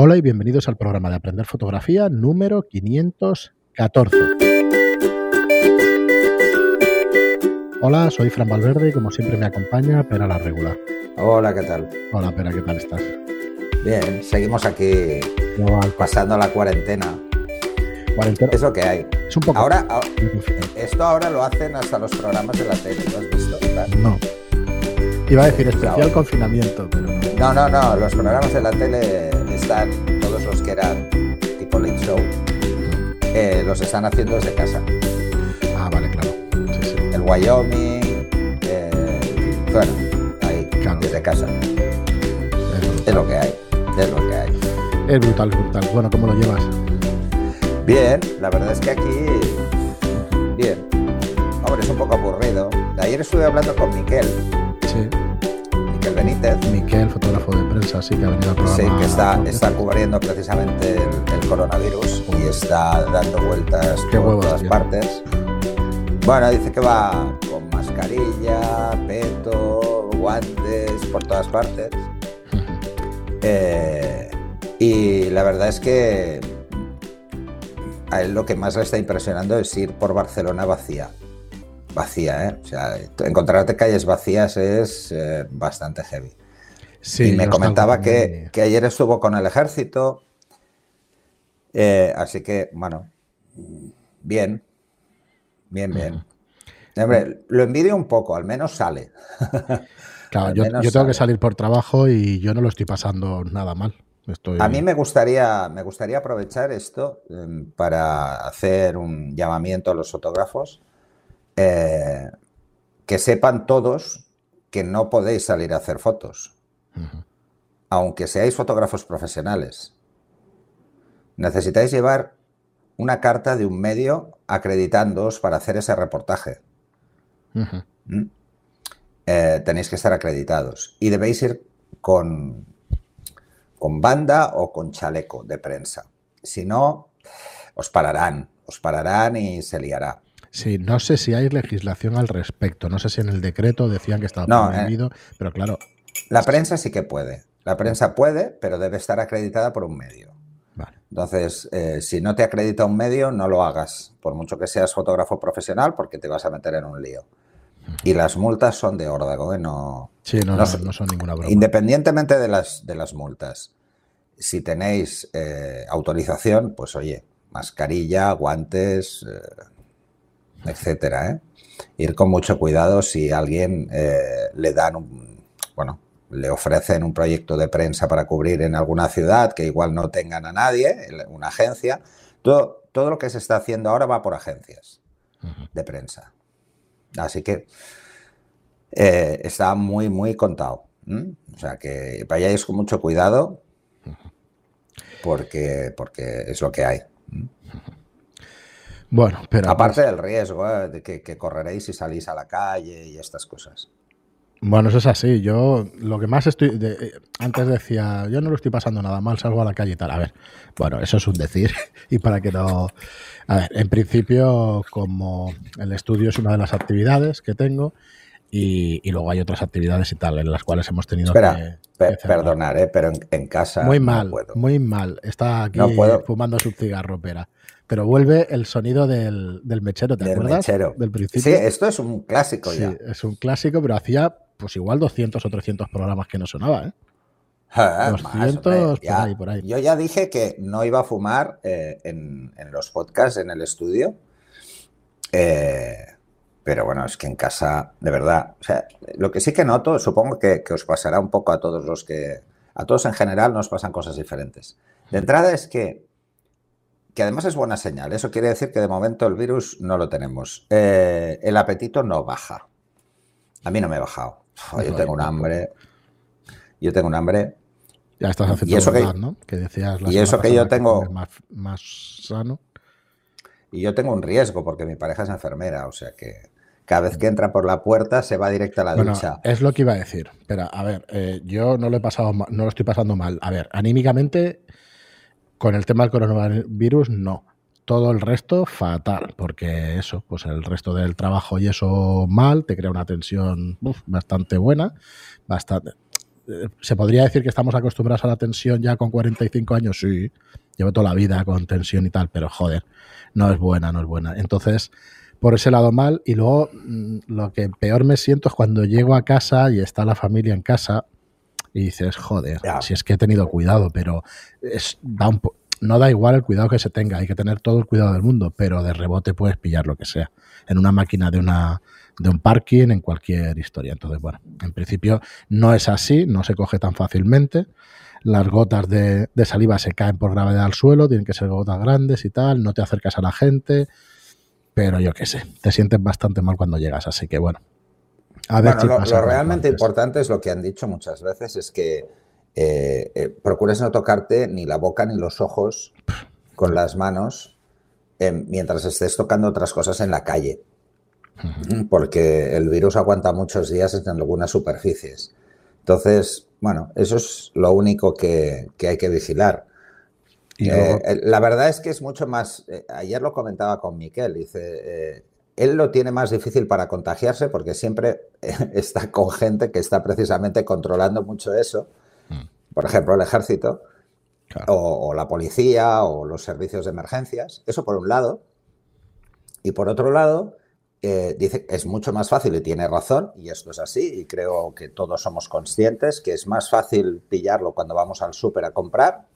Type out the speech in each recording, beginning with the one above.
Hola y bienvenidos al programa de Aprender Fotografía número 514. Hola, soy Fran Valverde y como siempre me acompaña Pera la Regular. Hola, ¿qué tal? Hola, Pera, ¿qué tal estás? Bien, seguimos aquí pasando la cuarentena. Cuarentena. Es lo que hay. Es un poco. Ahora, ah, esto ahora lo hacen hasta los programas de la tele, ¿lo has visto? No. Iba a decir especial confinamiento, pero. No, no, no. Los programas de la tele están, todos los que eran tipo late show, eh, los están haciendo desde casa. Ah, vale, claro. Sí, sí. El Wyoming, eh, bueno, ahí, Claro. desde casa. Es Es lo que hay, es lo que hay. Es brutal, brutal. Bueno, ¿cómo lo llevas? Bien, la verdad es que aquí, bien. Hombre, es un poco aburrido. Ayer estuve hablando con Miquel, Sí. Miquel Benítez, Miquel, fotógrafo de prensa, sí, que ha venido al programa. Sí, que está, cubriendo precisamente el, el coronavirus y está dando vueltas Qué por todas partes. Bueno, dice que va con mascarilla, peto, guantes, por todas partes. Eh, y la verdad es que a él lo que más le está impresionando es ir por Barcelona vacía. Vacía, ¿eh? O sea, encontrarte calles vacías es eh, bastante heavy. Sí, y me comentaba que, ayer estuvo con el ejército. eh, así que, bueno, bien. Bien, bien. Hombre, lo envidio un poco, al menos sale. Claro, yo, tengo que salir por trabajo y yo no lo estoy pasando nada mal. Estoy... A mí me gustaría, me gustaría aprovechar esto eh, para hacer un llamamiento a los fotógrafos. Eh, que sepan todos que no podéis salir a hacer fotos. Aunque seáis fotógrafos profesionales, necesitáis llevar una carta de un medio acreditándoos para hacer ese reportaje. Ujú. ¿m? Eh, tenéis que estar acreditados y debéis ir con, con banda o con chaleco de prensa. Si no, os pararán, os pararán y se liará. Sí, no sé si hay legislación al respecto. No sé si en el decreto decían que estaba No, eh. prohibido, pero claro, La prensa sí que puede. La prensa puede, pero debe estar acreditada por un medio. vale. Entonces, eh, si no te acredita un medio, no lo hagas, por mucho que seas fotógrafo profesional, porque te vas a meter en un lío. Y las multas son de órdago, ¿eh? no, Sí, no, No son ninguna broma. independientemente de las, de las multas. Si tenéis eh, autorización, pues oye, mascarilla, guantes, eh, etcétera. ¿eh? Ir con mucho cuidado si a alguien eh, le dan un, bueno, le ofrecen un proyecto de prensa para cubrir en alguna ciudad que igual no tengan a nadie, una agencia. Todo, todo lo que se está haciendo ahora va por agencias de prensa. Así que eh, está muy, muy contado. O sea, que vayáis con mucho cuidado porque, porque es lo que hay. Bueno, pero Aparte del riesgo ¿eh? de que, que correréis si salís a la calle y estas cosas. Bueno, eso es así. Yo lo que más estoy. de- eh, antes decía, yo no lo estoy pasando nada mal, salgo a la calle y tal. A ver, bueno, eso es un decir. y para que no. A ver, en principio, como el estudio es una de las actividades que tengo, y, y luego hay otras actividades y tal, en las cuales hemos tenido Espera, que. pe- que cerrar. perdonar, ¿eh? pero en, en casa Muy no mal, puedo. muy mal. Está aquí No puedo. fumando su cigarro, pera. Pero vuelve el sonido del, del mechero, ¿te Del acuerdas? mechero. Del principio. Sí, esto es un clásico Sí, ya. es un clásico, pero hacía pues igual 200 o 300 programas que no sonaba, ¿eh? Ah, más, 200 hombre, por ya. ahí, por ahí. Yo ya dije que no iba a fumar eh, en, en los podcasts, en el estudio. Eh, pero bueno, es que en casa, de verdad, o sea, lo que sí que noto, supongo que, que os pasará un poco a todos los que, a todos en general nos pasan cosas diferentes. De entrada es que, que además es buena señal, eso quiere decir que de momento el virus no lo tenemos. Eh, el apetito no baja. A mí no me ha bajado. Uf, yo tengo un hambre. Yo tengo un hambre. Ya estás haciendo Y eso que- ¿no? Que decías la y eso que yo tengo- Más, más sano. Y yo tengo un riesgo porque mi pareja es enfermera, o sea que cada vez que entra por la puerta se va directa a la Bueno, ducha. es lo que iba a decir. Espera, a ver, eh, yo no lo he pasado no lo estoy pasando mal. A ver, anímicamente, con el tema del coronavirus, no. Todo el resto, fatal, porque eso, pues el resto del trabajo y eso mal, te crea una tensión bastante buena, bastante. ¿se podría decir que estamos acostumbrados a la tensión ya con 45 años? Sí, llevo toda la vida con tensión y tal, pero joder, no es buena, no es buena. Entonces, por ese lado mal. Y luego mm, lo que peor me siento es cuando llego a casa y está la familia en casa y dices, joder, si es que he tenido cuidado, pero es, da un no da igual el cuidado que se tenga, hay que tener todo el cuidado del mundo, pero de rebote puedes pillar lo que sea. En una máquina de una de un parking, en cualquier historia. Entonces, bueno, en principio no es así, no se coge tan fácilmente. Las gotas de, de saliva se caen por gravedad al suelo, tienen que ser gotas grandes y tal, no te acercas a la gente, pero yo qué sé, te sientes bastante mal cuando llegas, así que bueno. A ver lo, realmente importante es lo que han dicho muchas veces, es que eh, eh, procures no tocarte ni la boca ni los ojos con las manos eh, mientras estés tocando otras cosas en la calle, porque el virus aguanta muchos días en algunas superficies. Entonces, bueno, eso es lo único que hay que vigilar. Eh, la verdad es que es mucho más. Ayer lo comentaba con Miquel, dice. Eh, él lo tiene más difícil para contagiarse porque siempre está con gente que está precisamente controlando mucho eso. Mm. Por ejemplo, el ejército, o, la policía, o los servicios de emergencias. Eso por un lado. Y por otro lado, dice es mucho más fácil y tiene razón, y esto es así, y creo que todos somos conscientes que es más fácil pillarlo cuando vamos al súper a comprar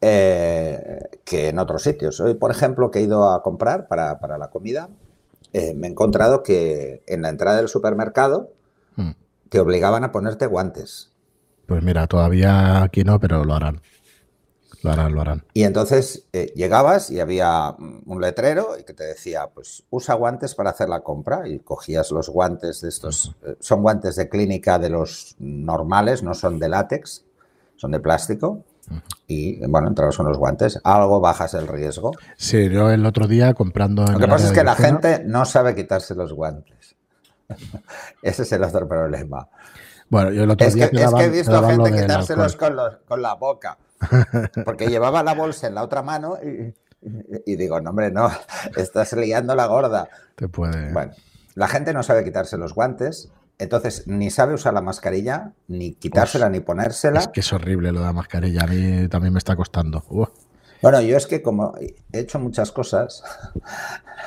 eh, que en otros sitios. Hoy, por ejemplo, que he ido a comprar para, la comida, eh, me he encontrado que en la entrada del supermercado hmm. te obligaban a ponerte guantes. Pues mira, todavía aquí no, pero lo harán. Lo harán, lo harán. Y entonces eh, llegabas y había un letrero y que te decía, pues usa guantes para hacer la compra y cogías los guantes de estos, son guantes de clínica de los normales, no son de látex, son de plástico y bueno, entramos con los guantes. Algo bajas el riesgo. Sí, yo el otro día comprando. Lo que pasa es que la gente no sabe quitarse los guantes. Ese es el otro problema. Bueno, yo el otro día. es que he visto gente quitárselos con, con, la boca. Porque llevaba la bolsa en la otra mano y, y, digo, no, hombre, no, estás liando la gorda. Te puede. Bueno, la gente no sabe quitarse los guantes entonces, ni sabe usar la mascarilla, ni quitársela, ni ponérsela. Es que es horrible lo de la mascarilla, a mí también me está costando. Bueno, yo es que como he hecho muchas cosas,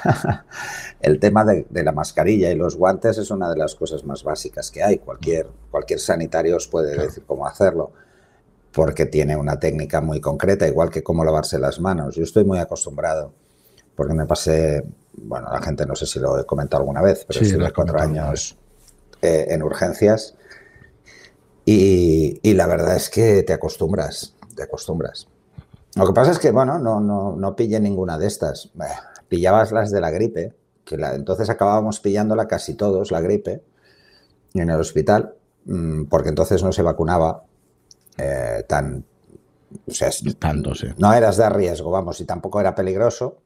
el tema de, la mascarilla y los guantes es una de las cosas más básicas que hay. Cualquier, cualquier sanitario os puede decir cómo hacerlo, porque tiene una técnica muy concreta, igual que cómo lavarse las manos. Yo estoy muy acostumbrado, porque me pasé, bueno, la gente no sé si lo he comentado alguna vez, pero sí, estuve cuatro años eh, en urgencias. Y, la verdad es que te acostumbras, te acostumbras. Lo que pasa es que, bueno, no, no, no pillé ninguna de estas. Pillabas las de la gripe, que la, entonces acabábamos pillándola casi todos, la gripe, en el hospital, mm, porque entonces no se vacunaba eh, tan... O sea, Tanto, no eras de riesgo, vamos, y tampoco era peligroso,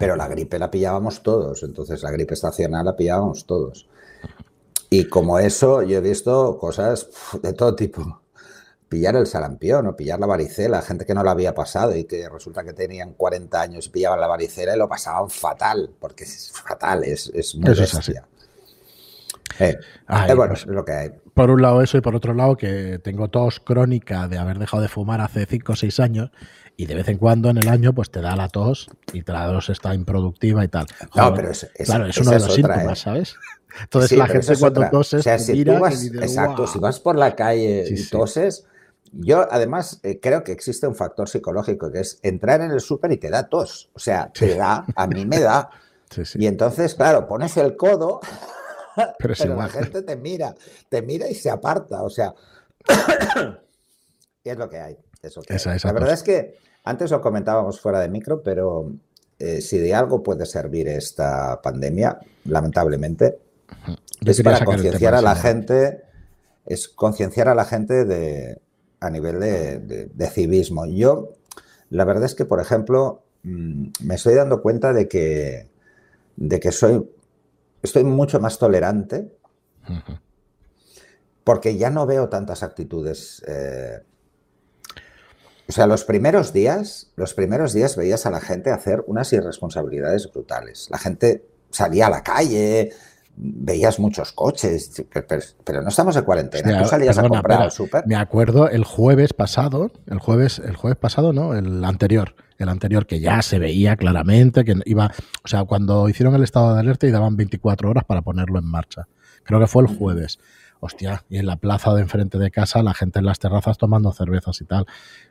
pero la gripe la pillábamos todos, entonces la gripe estacional la pillábamos todos. Y como eso, yo he visto cosas de todo tipo. Pillar el sarampión o pillar la varicela, gente que no la había pasado y que resulta que tenían 40 años y pillaban la varicela y lo pasaban fatal, porque es fatal, es, es muy bestia. Eh, eh, bueno, pues, es lo que hay. Por un lado eso y por otro lado que tengo tos crónica de haber dejado de fumar hace 5 o 6 años y de vez en cuando en el año pues te da la tos y la tos está improductiva y tal. no, pero es, claro, es uno de los síntomas, ¿eh? ¿sabes? Entonces la gente cuando toses, si exacto, si vas por la calle y toses, yo además eh, creo que existe un factor psicológico que es entrar en el súper y te da tos. O sea, te da, a mí me da. Y entonces, claro, pones el codo, pero, la gente te mira, te mira y se aparta. O sea, es lo que hay. la verdad es que antes lo comentábamos fuera de micro, pero eh, si de algo puede servir esta pandemia, lamentablemente, es para concienciar a la gente, es concienciar a la gente de, a nivel de, civismo. Yo, la verdad es que, por ejemplo, mm, me estoy dando cuenta de que, de que soy, estoy mucho más tolerante porque ya no veo tantas actitudes eh, o sea, los primeros días, los primeros días veías a la gente hacer unas irresponsabilidades brutales. La gente salía a la calle, veías muchos coches, pero, no estamos en cuarentena. Tú salías a comprar al súper. Me acuerdo el jueves pasado, el jueves, el jueves pasado, no, el anterior, el anterior que ya se veía claramente que iba, o sea, cuando hicieron el estado de alerta y daban 24 horas para ponerlo en marcha. Creo que fue el jueves. Hostia, y en la plaza de enfrente de casa, la gente en las terrazas tomando cervezas y tal.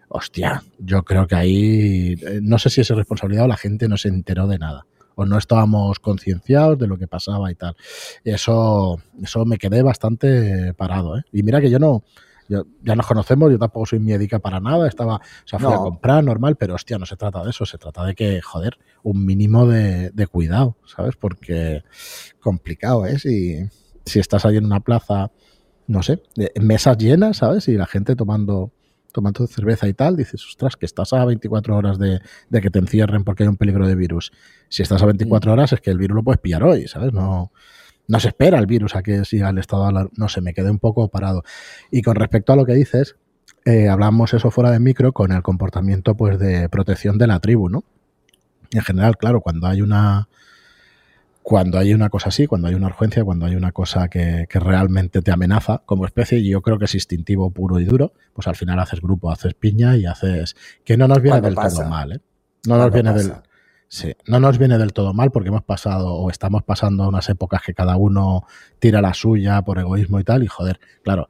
Hostia, yo creo que ahí, eh, no sé si es responsabilidad o la gente no se enteró de nada o no estábamos concienciados de lo que pasaba y tal. Eso, eso me quedé bastante parado. ¿eh? Y mira que yo no, ya nos conocemos, yo tampoco soy médica para nada, estaba, o sea, fui a comprar normal, pero hostia, no se trata de eso, se trata de que, joder, un mínimo de, cuidado, ¿sabes? Porque complicado es y si estás ahí en una plaza, no sé, mesas llenas, ¿sabes? Y la gente tomando tomando cerveza y tal, dices, ostras, que estás a 24 horas de, que te encierren porque hay un peligro de virus. Si estás a 24 mm. horas es que el virus lo puedes pillar hoy, ¿sabes? No, no se espera el virus a que siga el estado de No sé, me quedé un poco parado. Y con respecto a lo que dices, eh, hablamos eso fuera de micro con el comportamiento pues de protección de la tribu, ¿no? En general, claro, cuando hay una cuando hay una cosa así, cuando hay una urgencia, cuando hay una cosa que, realmente te amenaza como especie, y yo creo que es instintivo puro y duro, pues al final haces grupo, haces piña y haces... Que no nos viene del todo mal, ¿eh? No nos viene del... Sí, no nos viene del todo mal porque hemos pasado o estamos pasando unas épocas que cada uno tira la suya por egoísmo y tal, y joder, claro,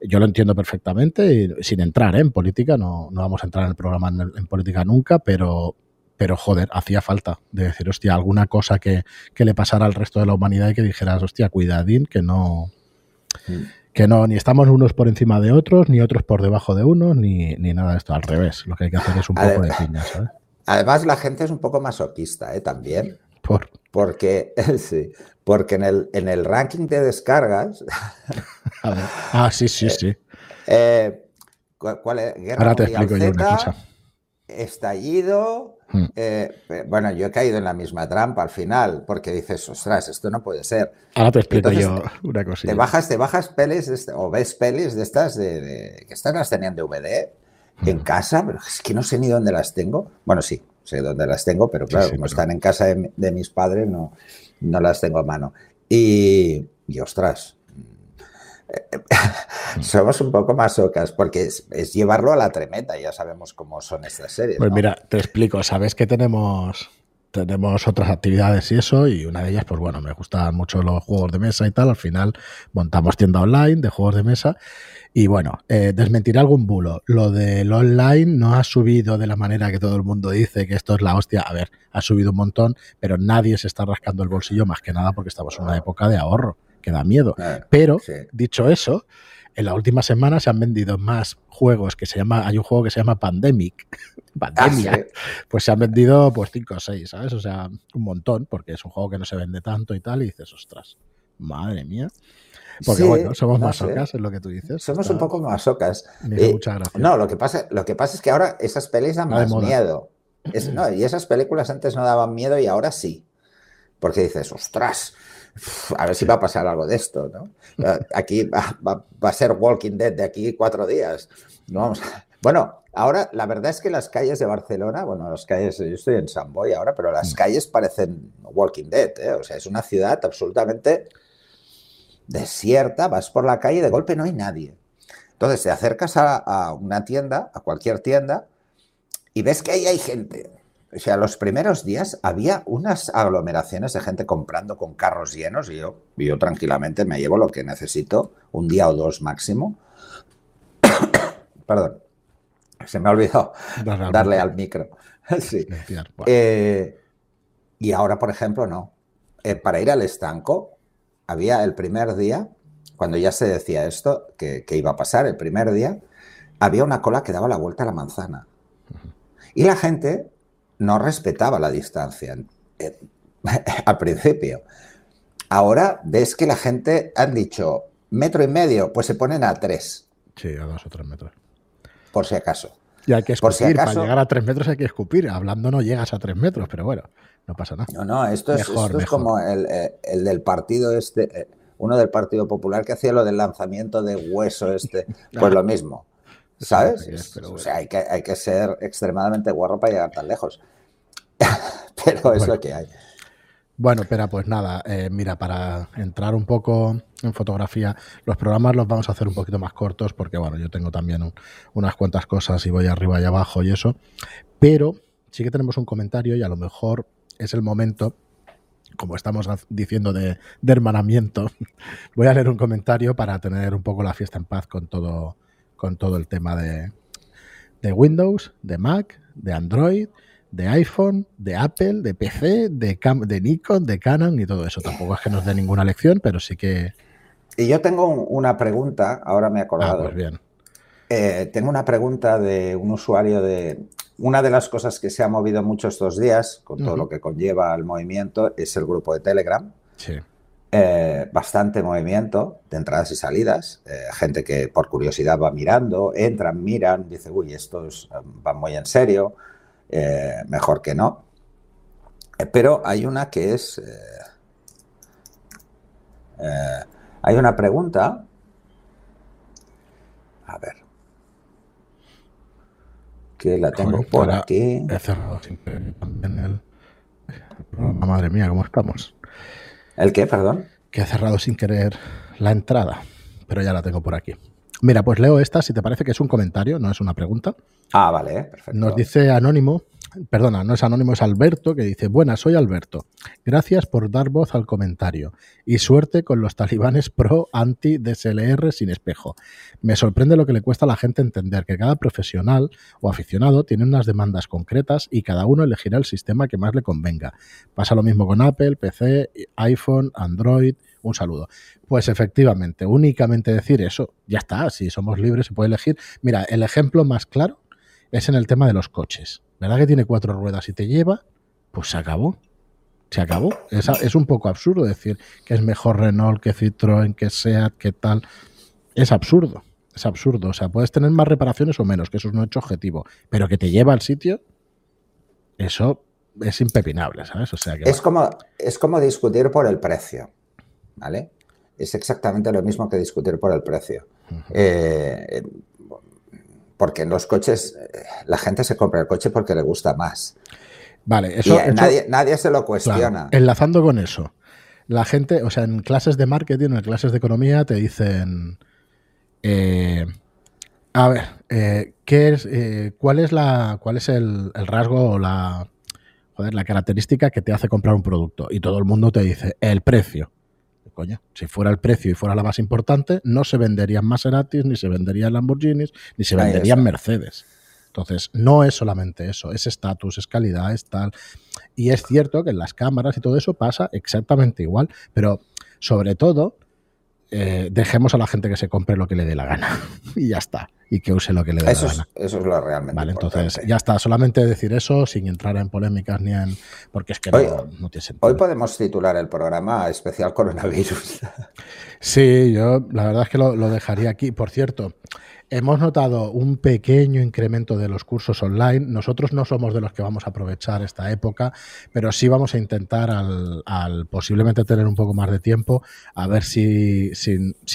yo lo entiendo perfectamente, y sin entrar ¿eh? en política, no, no, vamos a entrar en el programa en política nunca, pero, pero joder, hacía falta de decir, hostia, alguna cosa que, le pasara al resto de la humanidad y que dijeras, hostia, cuidadín, que no, mm. que no, ni estamos unos por encima de otros, ni otros por debajo de unos, ni, nada de esto, al revés, lo que hay que hacer es un poco de piña, ¿sabes? Además, la gente es un poco masoquista, ¿eh? También. ¿Por? Porque, sí, porque en el, en el ranking de descargas... ah, sí, sí, sí. Eh, ¿cuál, es? Guerra Ahora te explico yo una cosa. Estallido, Hmm. Eh, bueno, yo he caído en la misma trampa al final, porque dices, ostras, esto no puede ser. Ahora te explico yo una cosita. Te bajas, te bajas pelis o ves pelis de estas de, que estas las tenían de DVD en casa, pero es que no sé ni dónde las tengo. Bueno, sí, sé dónde las tengo, pero claro, como están en casa de, mis padres, no, no las tengo a mano. Y, y ostras, somos un poco masocas porque es, llevarlo a la tremenda, ya sabemos cómo son estas series. Pues mira, te explico, sabes que tenemos tenemos otras actividades y eso, y una de ellas, pues bueno, me gustan mucho los juegos de mesa y tal. Al final montamos tienda online de juegos de mesa. Y bueno, eh, desmentir algún bulo. Lo del online no ha subido de la manera que todo el mundo dice que esto es la hostia. A ver, ha subido un montón, pero nadie se está rascando el bolsillo más que nada porque estamos en una época de ahorro que da miedo. Pero, dicho eso, en la última semana se han vendido más juegos que se llama, hay un juego que se llama Pandemic, Pandemia, ah, pues se han vendido pues 5 o 6, ¿sabes? O sea, un montón, porque es un juego que no se vende tanto y tal, y dices, ostras, madre mía. Porque bueno, somos masocas, es lo que tú dices. Somos un poco masocas. Eh, muchas gracias. No, lo que, pasa, lo que pasa es que ahora esas pelis dan más miedo. no, y esas películas antes no daban miedo y ahora sí. Porque dices, ostras, a ver si va a pasar algo de esto, ¿no? Aquí va, a ser Walking Dead de aquí cuatro días. Bueno, ahora la verdad es que las calles de Barcelona, bueno, las calles, yo estoy en San Boy ahora, pero las mm. calles parecen Walking Dead, ¿eh? O sea, es una ciudad absolutamente desierta, vas por la calle y de golpe no hay nadie. Entonces te acercas a, a una tienda, a cualquier tienda, y ves que ahí hay gente o sea, los primeros días había unas aglomeraciones de gente comprando con carros llenos y yo, yo tranquilamente me llevo lo que necesito, un día o dos máximo. Perdón, se me ha olvidado darle, al micro. sí. Eh, y ahora, por ejemplo, no. Eh, para ir al estanco, había el primer día, cuando ya se decía esto, que, que iba a pasar, el primer día, había una cola que daba la vuelta a la manzana. Y la gente no respetaba la distancia eh, al principio. Ahora ves que la gente han dicho metro y medio, pues se ponen a tres. Sí, a dos o tres metros. Por si acaso. Y hay que escupir, para llegar a tres metros hay que escupir. Hablando no llegas a tres metros, pero bueno, no pasa nada. No, no, esto es, como eh, el, del partido este, eh, uno del Partido Popular que hacía lo del lanzamiento de hueso este, pues lo mismo. ¿Sabes? O sea, hay que, hay que ser extremadamente guarro para llegar tan lejos. pero es lo que hay. Bueno, pero pues nada, eh, mira, para entrar un poco en fotografía, los programas los vamos a hacer un poquito más cortos porque, bueno, yo tengo también unas cuantas cosas y voy arriba y abajo y eso, pero sí que tenemos un comentario y a lo mejor es el momento, como estamos diciendo de, hermanamiento, voy a leer un comentario para tener un poco la fiesta en paz con todo, con todo el tema de, de Windows, de Mac, de Android de iPhone, de Apple, de PC, de, de Nikon, de Canon y todo eso. Tampoco es que nos dé ninguna lección, pero sí que... Y yo tengo una pregunta, ahora me he acordado. Ah, pues bien. Eh, tengo una pregunta de un usuario de... Una de las cosas que se ha movido mucho estos días, con todo lo que conlleva el movimiento, es el grupo de Telegram. Sí. Eh, bastante movimiento de entradas y salidas, eh, gente que por curiosidad va mirando, entran, miran, dice, uy, estos van muy en serio, eh, mejor que no. Eh, pero hay una que es... Eh, hay una pregunta. A ver. Que la tengo por aquí. Madre mía, ¿cómo estamos? ¿El qué, perdón? Que he cerrado sin querer la entrada, pero ya la tengo por aquí. Mira, pues leo esta, si te parece que es un comentario, no es una pregunta. Ah, vale, perfecto. Nos dice Anónimo, perdona, no es Anónimo, es Alberto, que dice, buenas, soy Alberto. Gracias por dar voz al comentario y suerte con los talibanes pro anti DSLR sin espejo. Me sorprende lo que le cuesta a la gente entender que cada profesional o aficionado tiene unas demandas concretas y cada uno elegirá el sistema que más le convenga. Pasa lo mismo con Apple, PC, iPhone, Android, un saludo. Pues efectivamente, únicamente decir eso, ya está, si somos libres se puede elegir. Mira, el ejemplo más claro es en el tema de los coches. ¿Verdad que tiene cuatro ruedas y te lleva? Pues se acabó. Se acabó. Es, es un poco absurdo decir que es mejor Renault que Citroën, que SEAT, que tal. Es absurdo. Es absurdo. O sea, puedes tener más reparaciones o menos, que eso es un hecho objetivo. Pero que te lleva al sitio, eso es impepinable, ¿sabes? O sea que, es, como, es como discutir por el precio. ¿vale? Es exactamente lo mismo que discutir por el precio. Eh, porque en los coches, eh, la gente se compra el coche porque le gusta más. Vale, eso, nadie, se lo cuestiona. enlazando con eso, la gente, o sea, en clases de marketing, en clases de economía, te dicen. Eh, a ver, ¿qué es, ¿cuál es la, cuál es el, el rasgo o la, joder, la característica que te hace comprar un producto? Y todo el mundo te dice el precio coño, si fuera el precio y fuera la más importante, no se venderían Maseratis, ni se venderían Lamborghinis, ni se venderían Mercedes. Entonces, no es solamente eso, es estatus, es calidad, es tal. Y es cierto que en las cámaras y todo eso pasa exactamente igual, pero sobre todo eh, dejemos a la gente que se compre lo que le dé la gana y ya está. Y que use lo que le dé la gana. Eso es lo realmente. Vale, entonces ya está. Solamente decir eso sin entrar en polémicas ni en. Porque es que no, tiene sentido. Hoy podemos titular el programa especial coronavirus. Sí, yo la verdad es que lo dejaría aquí. Por cierto, Hemos notado un pequeño incremento de los cursos online. Nosotros no somos de los que vamos a aprovechar esta época, pero sí vamos a intentar al, posiblemente tener un poco más de tiempo, a ver si,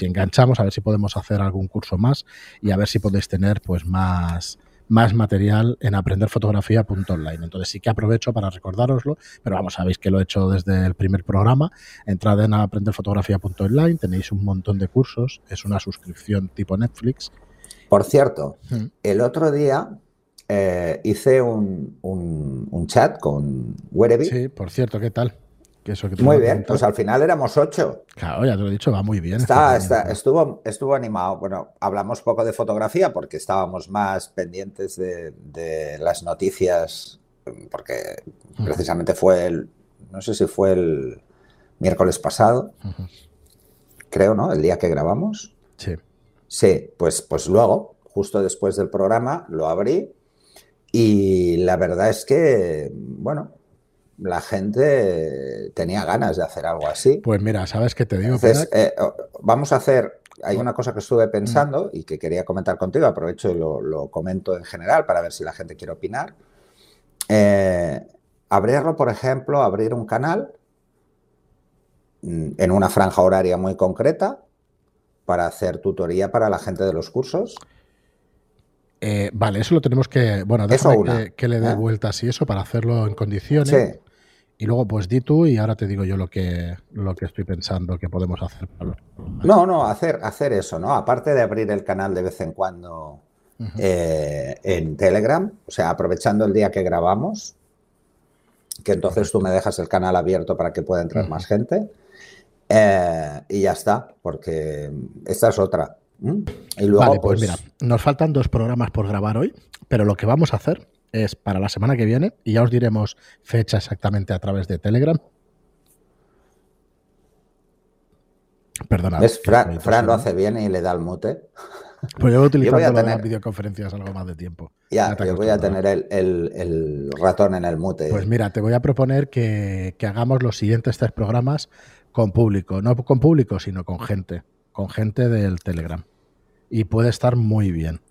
enganchamos, a ver si podemos hacer algún curso más y a ver si podéis tener pues más, más material en aprenderfotografía.online. Entonces sí que aprovecho para recordároslo, pero vamos, sabéis que lo he hecho desde el primer programa. Entrad en aprenderfotografía.online, tenéis un montón de cursos, es una suscripción tipo Netflix por cierto, el otro día eh, hice un, chat con Wereby. Sí, por cierto, ¿qué tal? muy bien, pues al final éramos ocho. Claro, ya te lo he dicho, va muy bien. Está, estuvo, estuvo animado. Bueno, hablamos poco de fotografía porque estábamos más pendientes de, las noticias, porque precisamente fue el, no sé si fue el miércoles pasado, creo, ¿no? El día que grabamos. Sí. Sí, pues, pues luego, justo después del programa, lo abrí y la verdad es que, bueno, la gente tenía ganas de hacer algo así. Pues mira, ¿sabes qué te digo? Entonces, eh, vamos a hacer, hay una cosa que estuve pensando y que quería comentar contigo, aprovecho y lo, comento en general para ver si la gente quiere opinar. Eh, abrirlo, por ejemplo, abrir un canal mm, en una franja horaria muy concreta para hacer tutoría para la gente de los cursos? Eh, vale, eso lo tenemos que. Bueno, déjame que, le dé ¿eh? vueltas y eso para hacerlo en condiciones. Y luego, pues di tú y ahora te digo yo lo que, lo que estoy pensando que podemos hacer. No, no, hacer, hacer eso, ¿no? Aparte de abrir el canal de vez en cuando eh, en Telegram, o sea, aprovechando el día que grabamos, que entonces tú me dejas el canal abierto para que pueda entrar más gente. Eh, y ya está, porque esta es otra. Y luego, vale, pues, pues mira, nos faltan dos programas por grabar hoy, pero lo que vamos a hacer es para la semana que viene y ya os diremos fecha exactamente a través de Telegram. Perdona. ¿Ves? Fran, lo hace bien y le da el mute. Pues yo voy a tener... las videoconferencias algo más de tiempo. Ya, yo voy a tener el, ratón en el mute. Pues mira, te voy a proponer que, que, hagamos los siguientes tres programas con público. No con público, sino con gente. Con gente del Telegram. Y puede estar muy bien.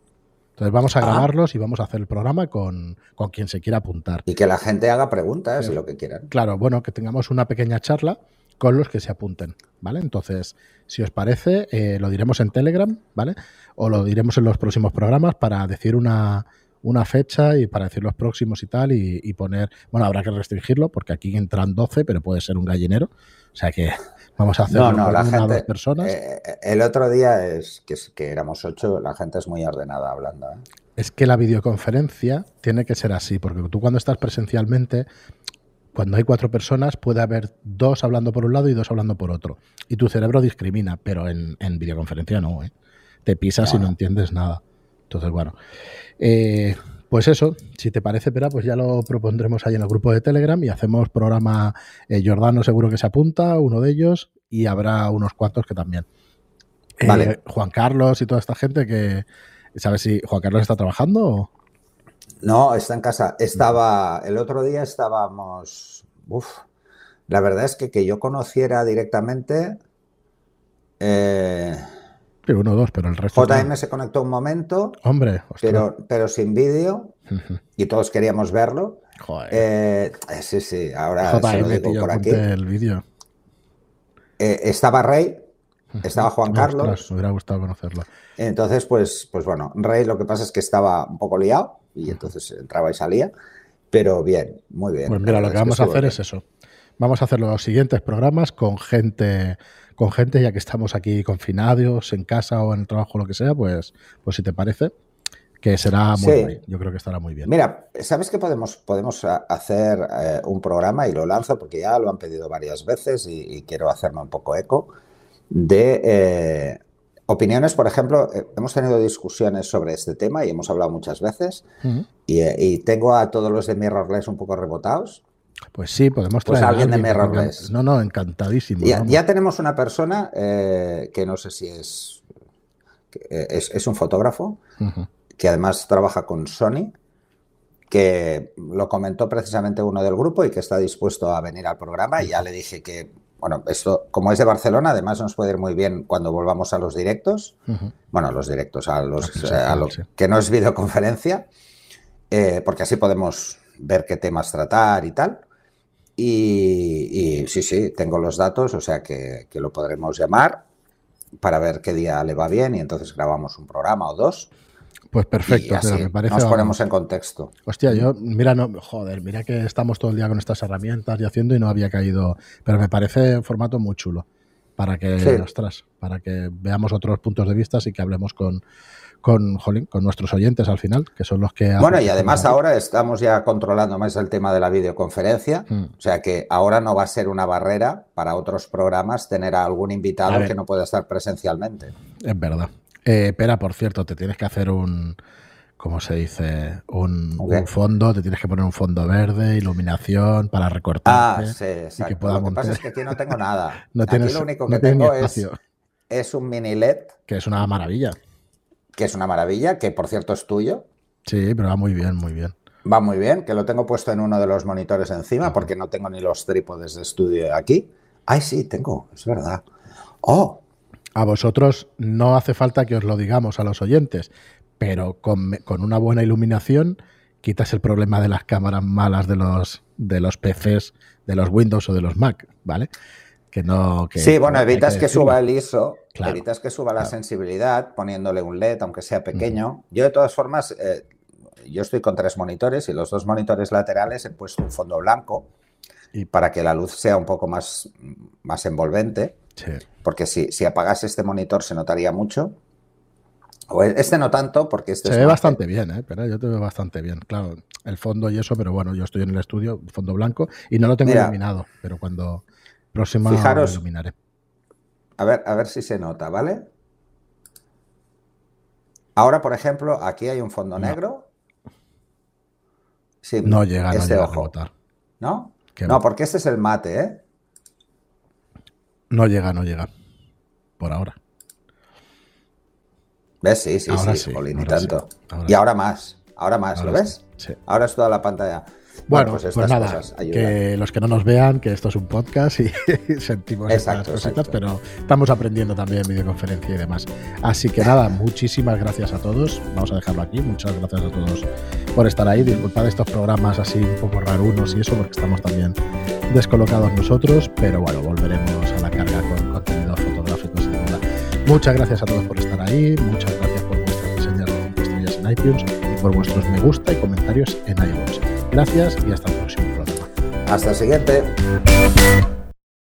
Entonces vamos a ah. grabarlos y vamos a hacer el programa con, quien se quiera apuntar. Y que la gente haga preguntas y lo que quieran. Claro, bueno, que tengamos una pequeña charla con los que se apunten, ¿vale? Entonces, si os parece, eh, lo diremos en Telegram, ¿vale? O lo diremos en los próximos programas para decir una, una fecha y para decir los próximos y tal y, poner, bueno, habrá que restringirlo porque aquí entran 12, pero puede ser un gallinero, o sea que Vamos a hacerlo no, no, la gente, dos personas. Eh, eh, el otro día es que, que, éramos ocho, la gente es muy ordenada hablando. ¿eh? Es que la videoconferencia tiene que ser así, porque tú cuando estás presencialmente, cuando hay cuatro personas, puede haber dos hablando por un lado y dos hablando por otro. Y tu cerebro discrimina, pero en, videoconferencia no, ¿eh? Te pisas y no entiendes nada. Entonces, bueno. Pues eso, si te parece, Pera, pues ya lo propondremos ahí en el grupo de Telegram y hacemos programa. Eh, Jordano seguro que se apunta, uno de ellos, y habrá unos cuantos que también. Eh, vale. Juan Carlos y toda esta gente que. ¿Sabes si Juan Carlos está trabajando? No, está en casa. Estaba. El otro día estábamos. Uf. La verdad es que que yo conociera directamente. Eh, uno o dos, pero el resto. JM se conectó un momento. Hombre, pero, pero sin vídeo. Y todos queríamos verlo. Joder. Eh, sí, sí, ahora JM, por aquí. el vídeo. Eh, estaba Rey, estaba Juan Carlos. me hubiera gustado conocerlo. Entonces, pues, pues bueno, Rey lo que pasa es que estaba un poco liado y entonces entraba y salía. Pero bien, muy bien. Pues mira, lo que vamos a hacer es eso. Vamos a hacer los siguientes programas con gente con gente, ya que estamos aquí confinados en casa o en el trabajo, lo que sea, pues, pues si te parece, que será muy bien. Yo creo que estará muy bien. Mira, ¿sabes que podemos, podemos hacer eh, un programa y lo lanzo porque ya lo han pedido varias veces y, quiero hacerme un poco eco de eh, opiniones? Por ejemplo, eh, hemos tenido discusiones sobre este tema y hemos hablado muchas veces y, y, tengo a todos los de Mirrorless un poco rebotados pues sí, podemos pues traer alguien, de Mirrorless. No, no, encantadísimo. Ya, tenemos una persona eh, que no sé si es, eh, es, un fotógrafo, que además trabaja con Sony, que lo comentó precisamente uno del grupo y que está dispuesto a venir al programa. Y ya le dije que, bueno, esto, como es de Barcelona, además nos puede ir muy bien cuando volvamos a los directos. Bueno, a los directos, a los, eh, que no es videoconferencia, porque así podemos ver qué temas tratar y tal. Y, sí, sí, tengo los datos, o sea que, lo podremos llamar para ver qué día le va bien y entonces grabamos un programa o dos. Pues perfecto, me parece. Nos ponemos en contexto. Hostia, yo, mira, no, joder, mira que estamos todo el día con estas herramientas y haciendo y no había caído. Pero me parece un formato muy chulo para que, ostras, para que veamos otros puntos de vista y que hablemos con, con, con nuestros oyentes al final, que son los que... Bueno, y además ahora estamos ya controlando más el tema de la videoconferencia, hmm. o sea que ahora no va a ser una barrera para otros programas tener a algún invitado que no pueda estar presencialmente. Es verdad. Eh, Pera, por cierto, te tienes que hacer un... ¿Cómo se dice? Un, fondo, te tienes que poner un fondo verde, iluminación para recortar. Ah, sí, exacto. lo que pasa es que aquí no tengo nada. no aquí lo único que tengo es, es un mini LED. Que es una maravilla que es una maravilla, que por cierto es tuyo. Sí, pero va muy bien, muy bien. Va muy bien, que lo tengo puesto en uno de los monitores encima, porque no tengo ni los trípodes de estudio aquí. Ay, sí, tengo, es verdad. Oh. A vosotros no hace falta que os lo digamos a los oyentes, pero con, una buena iluminación quitas el problema de las cámaras malas de los, de los PCs, de los Windows o de los Mac, ¿vale? Que no, sí, bueno, evitas que, suba el ISO, evitas que suba la sensibilidad poniéndole un LED, aunque sea pequeño. Yo, de todas formas, eh, yo estoy con tres monitores y los dos monitores laterales he puesto un fondo blanco y para que la luz sea un poco más, más envolvente. Porque si, si apagas este monitor se notaría mucho. Este no tanto, porque este Se ve bastante bien, ¿eh? Pero yo te veo bastante bien. Claro, el fondo y eso, pero bueno, yo estoy en el estudio, fondo blanco, y no lo tengo iluminado, pero cuando próxima lo iluminaré. A ver, a ver si se nota, ¿vale? Ahora, por ejemplo, aquí hay un fondo negro. Sí, no llega, este no ojo. ¿No? No, porque este es el mate, ¿eh? No llega, no llega. Por ahora. ¿Ves? Sí, sí, sí, ni tanto. y ahora más, ahora más, ¿lo ves? Sí. Ahora es toda la pantalla. Bueno, pues, pues, nada, que los que no nos vean, que esto es un podcast y sentimos estas cositas, pero estamos aprendiendo también videoconferencia y demás. Así que nada, muchísimas gracias a todos. Vamos a dejarlo aquí. Muchas gracias a todos por estar ahí. Disculpad estos programas así un poco rarunos y eso, porque estamos también descolocados nosotros, pero bueno, volveremos a la carga Muchas gracias a todos por estar ahí. Muchas gracias por vuestras reseñas de estrellas en iTunes y por vuestros me gusta y comentarios en iVoox. Gracias y hasta el próximo programa. Hasta el siguiente.